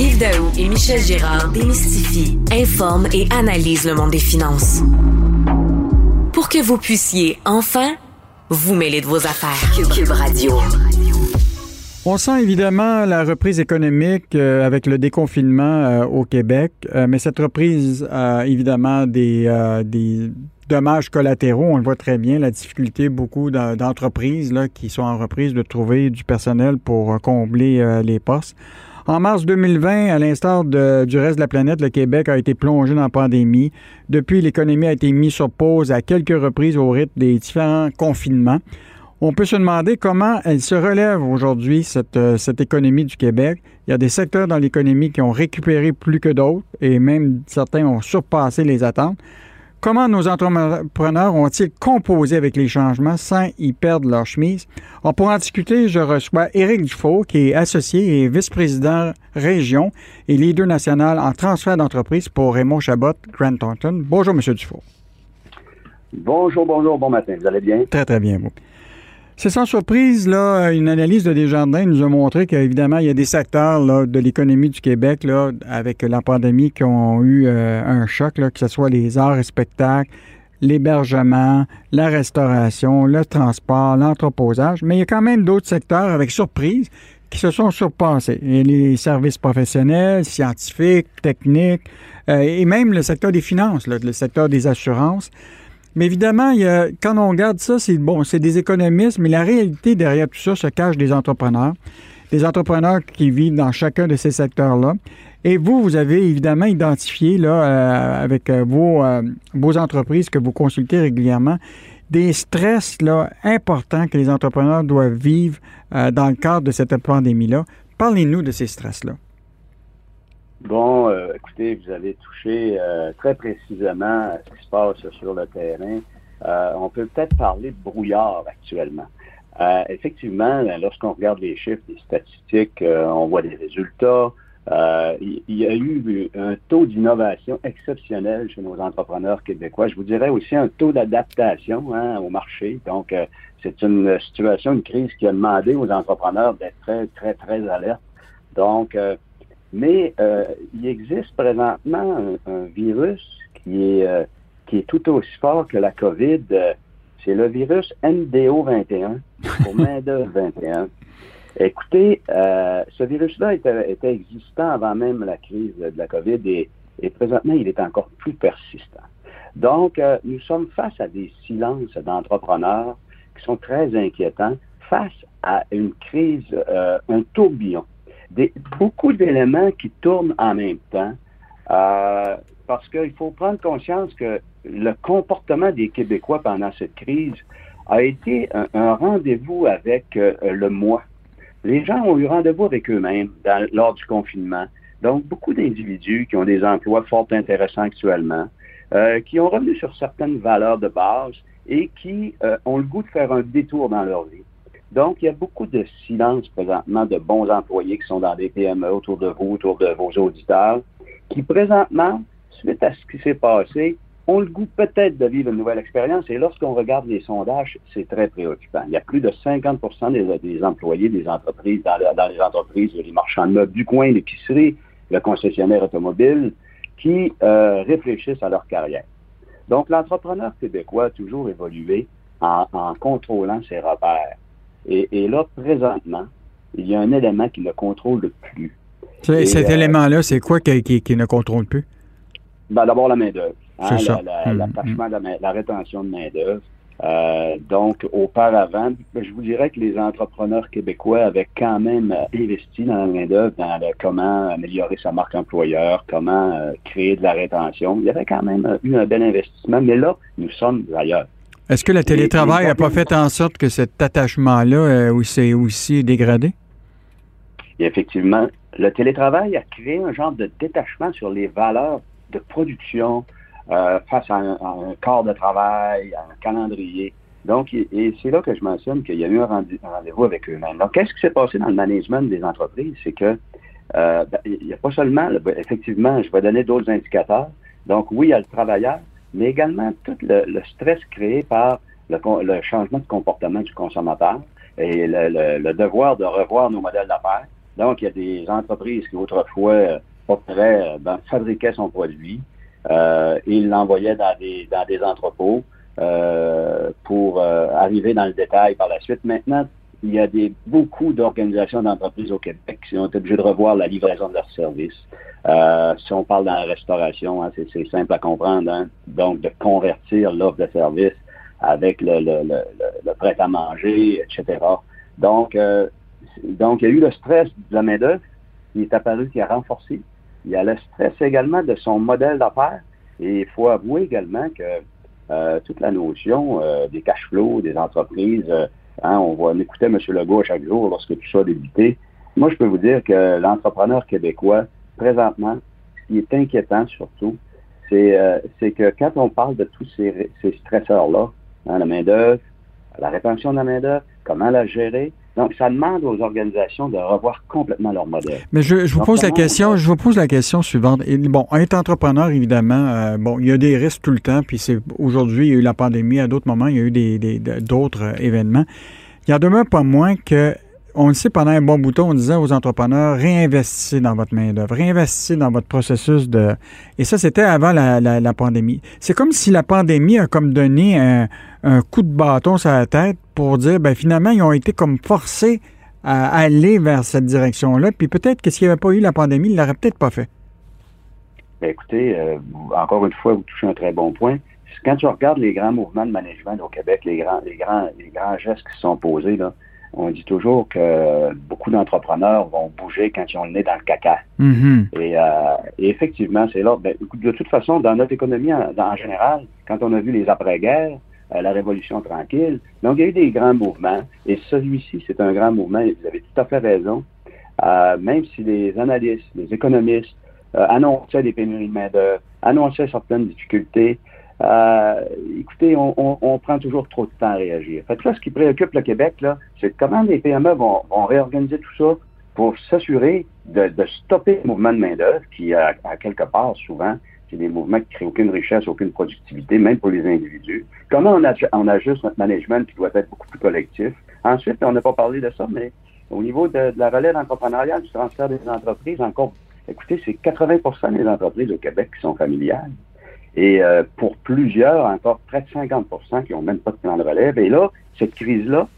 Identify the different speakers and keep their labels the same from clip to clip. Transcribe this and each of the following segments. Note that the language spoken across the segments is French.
Speaker 1: Yves Daou et Michel Girard démystifient, informent et analysent le monde des finances. Pour que vous puissiez enfin vous mêler de vos affaires. Cube Radio.
Speaker 2: On sent évidemment la reprise économique euh, avec le déconfinement euh, au Québec, euh, mais cette reprise a évidemment des, des dommages collatéraux. On le voit très bien, la difficulté beaucoup d'entreprises là, qui sont en reprise de trouver du personnel pour combler les postes. En mars 2020, à l'instar du reste de la planète, le Québec a été plongé dans la pandémie. Depuis, l'économie a été mise sur pause à quelques reprises au rythme des différents confinements. On peut se demander comment elle se relève aujourd'hui, cette, euh, économie du Québec. Il y a des secteurs dans l'économie qui ont récupéré plus que d'autres et même certains ont surpassé les attentes. Comment nos entrepreneurs ont-ils composé avec les changements sans y perdre leur chemise? pour en discuter, je reçois Éric Dufault, qui est associé et vice-président région et leader national en transfert d'entreprise pour Raymond Chabot, Grant Thornton. Bonjour, M. Dufault.
Speaker 3: Bonjour, bonjour, bon matin. Vous allez bien?
Speaker 2: Très, très bien, vous. C'est sans surprise, là, une analyse de Desjardins nous a montré qu'évidemment, il y a des secteurs de l'économie du Québec, avec la pandémie, qui ont eu euh, un choc, que ce soit les arts et spectacles, l'hébergement, la restauration, le transport, l'entreposage. Mais il y a quand même d'autres secteurs, avec surprise, qui se sont surpassés. Et les services professionnels, scientifiques, techniques, euh, et même le secteur des finances, le secteur des assurances. Mais évidemment, il y a, quand on regarde ça, c'est bon, c'est des économistes, mais la réalité derrière tout ça se cache des entrepreneurs, des entrepreneurs qui vivent dans chacun de ces secteurs-là. Et vous, vous avez évidemment identifié là, euh, avec euh, vos, euh, vos entreprises que vous consultez régulièrement des stress là, importants que les entrepreneurs doivent vivre dans le cadre de cette pandémie-là. Parlez-nous de ces stress-là.
Speaker 3: Bon, euh, écoutez, vous avez touché euh, très précisément ce qui se passe sur le terrain. Euh, on peut peut-être parler de brouillard actuellement. effectivement, lorsqu'on regarde les chiffres, les statistiques, on voit des résultats. il y a eu un taux d'innovation exceptionnel chez nos entrepreneurs québécois. Je vous dirais aussi un taux d'adaptation hein, au marché. Donc, c'est une situation, une crise qui a demandé aux entrepreneurs d'être très, très, très alertes. Donc, mais euh, il existe présentement un, virus qui est, euh, qui est tout aussi fort que la COVID. Euh, c'est le virus MDO21 ou MADO 21. Écoutez, ce virus-là était, existant avant même la crise de la COVID et, et présentement, il est encore plus persistant. Donc, nous sommes face à des silences d'entrepreneurs qui sont très inquiétants face à une crise, un tourbillon beaucoup d'éléments qui tournent en même temps. Euh, parce qu'il faut prendre conscience que le comportement des Québécois pendant cette crise a été un, rendez-vous avec euh, le moi. Les gens ont eu rendez-vous avec eux-mêmes lors du confinement. Donc, beaucoup d'individus qui ont des emplois fort intéressants actuellement, euh, qui ont revenu sur certaines valeurs de base et qui ont le goût de faire un détour dans leur vie. Donc, il y a beaucoup de silence présentement de bons employés qui sont dans des PME autour de vous, autour de vos auditeurs, qui présentement, suite à ce qui s'est passé, ont le goût peut-être de vivre une nouvelle expérience. Et lorsqu'on regarde les sondages, c'est très préoccupant. Il y a plus de 50% des, employés des entreprises, dans, les entreprises, les marchands de meubles du coin, l'épicerie, le concessionnaire automobile, qui euh, réfléchissent à leur carrière. Donc, l'entrepreneur québécois a toujours évolué en contrôlant ses repères. Et, là, présentement, il y a un élément qui ne contrôle plus.
Speaker 2: cet élément-là, c'est quoi qui, ne contrôle plus?
Speaker 3: Ben, D'abord, la main-d'œuvre. Hein, L'attachement, la, la, rétention de main-d'œuvre. Euh, donc, auparavant, je vous dirais que les entrepreneurs québécois avaient quand même investi dans la main-d'œuvre, dans comment améliorer sa marque employeur, comment euh, créer de la rétention. Il y avait quand même eu un bel investissement, mais là, nous sommes ailleurs.
Speaker 2: Est-ce que le télétravail n'a pas fait en sorte que cet attachement-là euh, s'est aussi dégradé?
Speaker 3: effectivement, le télétravail a créé un genre de détachement sur les valeurs de production, euh, face à un, corps de travail, à un calendrier. Donc, et c'est là que je mentionne qu'il y a eu un rendez-vous avec eux-mêmes. Donc, qu'est-ce qui s'est passé dans le management des entreprises? C'est que euh, ben, il n'y a pas seulement, ben, effectivement, je vais donner d'autres indicateurs. Donc, oui, il y a le travailleur, mais également tout le, stress créé par le, changement de comportement du consommateur et le, devoir de revoir nos modèles d'affaires. Donc, il y a des entreprises qui autrefois euh, ben, fabriquaient son produit, euh, il l'envoyait dans des, dans des entrepôts euh, pour euh, arriver dans le détail par la suite. Maintenant, il y a des, beaucoup d'organisations d'entreprises au Québec qui ont été obligées de revoir la livraison de leurs services. Euh, si on parle dans la restauration, hein, c'est simple à comprendre. Hein. Donc, de convertir l'offre de service avec le, le, le, le prêt-à-manger, etc. Donc, euh, donc, il y a eu le stress de la main-d'œuvre qui est apparu, qui a renforcé. Il y a le stress également de son modèle d'affaires. Et il faut avouer également que euh, toute la notion euh, des cash flows des entreprises, euh, hein, on, voit, on écoutait M. Legault chaque jour lorsque tout ça a débuté. Moi, je peux vous dire que l'entrepreneur québécois, présentement, ce qui est inquiétant surtout, c'est que quand on parle de tous ces, stresseurs-là, hein, la main-d'œuvre, la rétention de la main-d'œuvre, comment la gérer, donc, ça demande aux organisations de revoir complètement leur modèle.
Speaker 2: Mais je, vous pose la question, je vous pose la question suivante. bon, être entrepreneur, évidemment, euh, bon, il y a des risques tout le temps, puis c'est aujourd'hui, il y a eu la pandémie, à d'autres moments, il y a eu des, d'autres euh, événements. Il y en demeure pas moins que on le sait, pendant un bon bouton, on disait aux entrepreneurs, réinvestissez dans votre main-d'œuvre, réinvestissez dans votre processus de. Et ça, c'était avant la, pandémie. C'est comme si la pandémie a comme donné un, coup de bâton sur la tête pour dire, ben finalement, ils ont été comme forcés à aller vers cette direction-là. Puis peut-être que s'il n'y avait pas eu la pandémie, ils ne l'auraient peut-être pas fait.
Speaker 3: Ben, écoutez, euh, encore une fois, vous touchez un très bon point. Quand tu regardes les grands mouvements de management au Québec, les grands, les grands, les grands gestes qui sont posés, là, on dit toujours que beaucoup d'entrepreneurs vont bouger quand ils ont le nez dans le caca.
Speaker 2: Mm-hmm.
Speaker 3: Euh, et, effectivement, c'est là. Ben, de toute façon, dans notre économie en, général, quand on a vu les après-guerres, euh, la révolution tranquille, donc il y a eu des grands mouvements. Et celui-ci, c'est un grand mouvement. Et vous avez tout à fait raison. Euh, même si les analystes, les économistes annonçaient des pénuries de main-d'œuvre, annonçaient certaines difficultés, euh, écoutez, on, prend toujours trop de temps à réagir. Fait là, ce qui préoccupe le Québec, là, c'est comment les PME vont, réorganiser tout ça pour s'assurer de, stopper le mouvement de main-d'œuvre qui, à, quelque part, souvent, c'est des mouvements qui créent aucune richesse, aucune productivité, même pour les individus. Comment on, ajuste notre management qui doit être beaucoup plus collectif? Ensuite, on n'a pas parlé de ça, mais au niveau de, de la relève entrepreneuriale, du transfert des entreprises, encore, écoutez, c'est 80% des entreprises au Québec qui sont familiales. Et euh, pour plusieurs, encore près de 50% qui n'ont même pas de plan de relève. Et là, cette crise-là,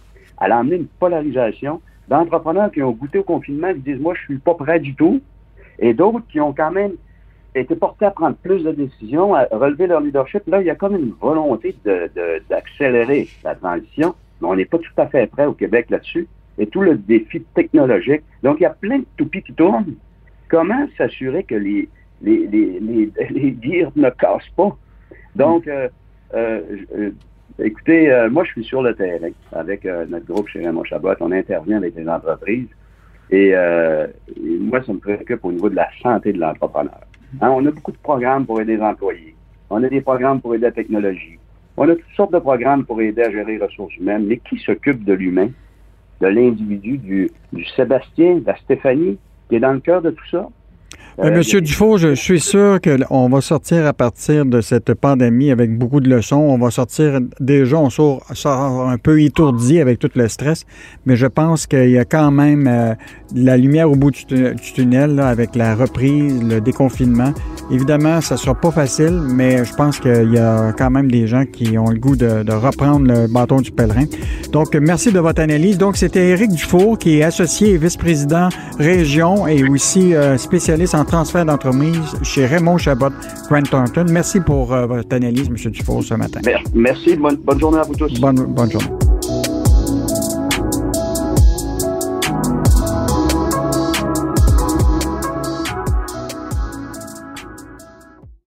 Speaker 3: elle a amené une polarisation d'entrepreneurs qui ont goûté au confinement, qui disent, moi, je suis pas prêt du tout, et d'autres qui ont quand même été portés à prendre plus de décisions, à relever leur leadership. Là, il y a comme une volonté d'accélérer de, la transition, mais on n'est pas tout à fait prêt au Québec là-dessus. Et tout le défi technologique. Donc, il y a plein de toupies qui tournent. Comment s'assurer que les, les, les, les, ne cassent pas. Donc, euh, euh, euh, écoutez, moi, je suis sur le terrain avec notre groupe chez Raymond Chabot. On intervient avec les entreprises. Et, moi, ça me préoccupe au niveau de la santé de l'entrepreneur. Hein, on a beaucoup de programmes pour aider les employés. On a des programmes pour aider la technologie. On a toutes sortes de programmes pour aider à gérer les ressources humaines. Mais qui s'occupe de l'humain, de l'individu, du, du Sébastien, de la Stéphanie, qui est dans le cœur de tout ça?
Speaker 2: Euh, Monsieur Dufault, je suis sûr qu'on va sortir à partir de cette pandémie avec beaucoup de leçons. On va sortir, déjà, on sort, un peu étourdi avec tout le stress, mais je pense qu'il y a quand même euh, la lumière au bout du, tunnel avec la reprise, le déconfinement. Évidemment, ça ne sera pas facile, mais je pense qu'il y a quand même des gens qui ont le goût de, de reprendre le bâton du pèlerin. Donc, merci de votre analyse. Donc, c'était Éric Dufour, qui est associé et vice-président région et aussi euh, spécialiste en transfert d'entreprise chez Raymond Chabot Grant Thornton. Merci pour euh, votre analyse, M. Dufour, ce matin.
Speaker 3: Merci. Bonne, bonne journée à vous tous.
Speaker 2: Bonne, bonne journée.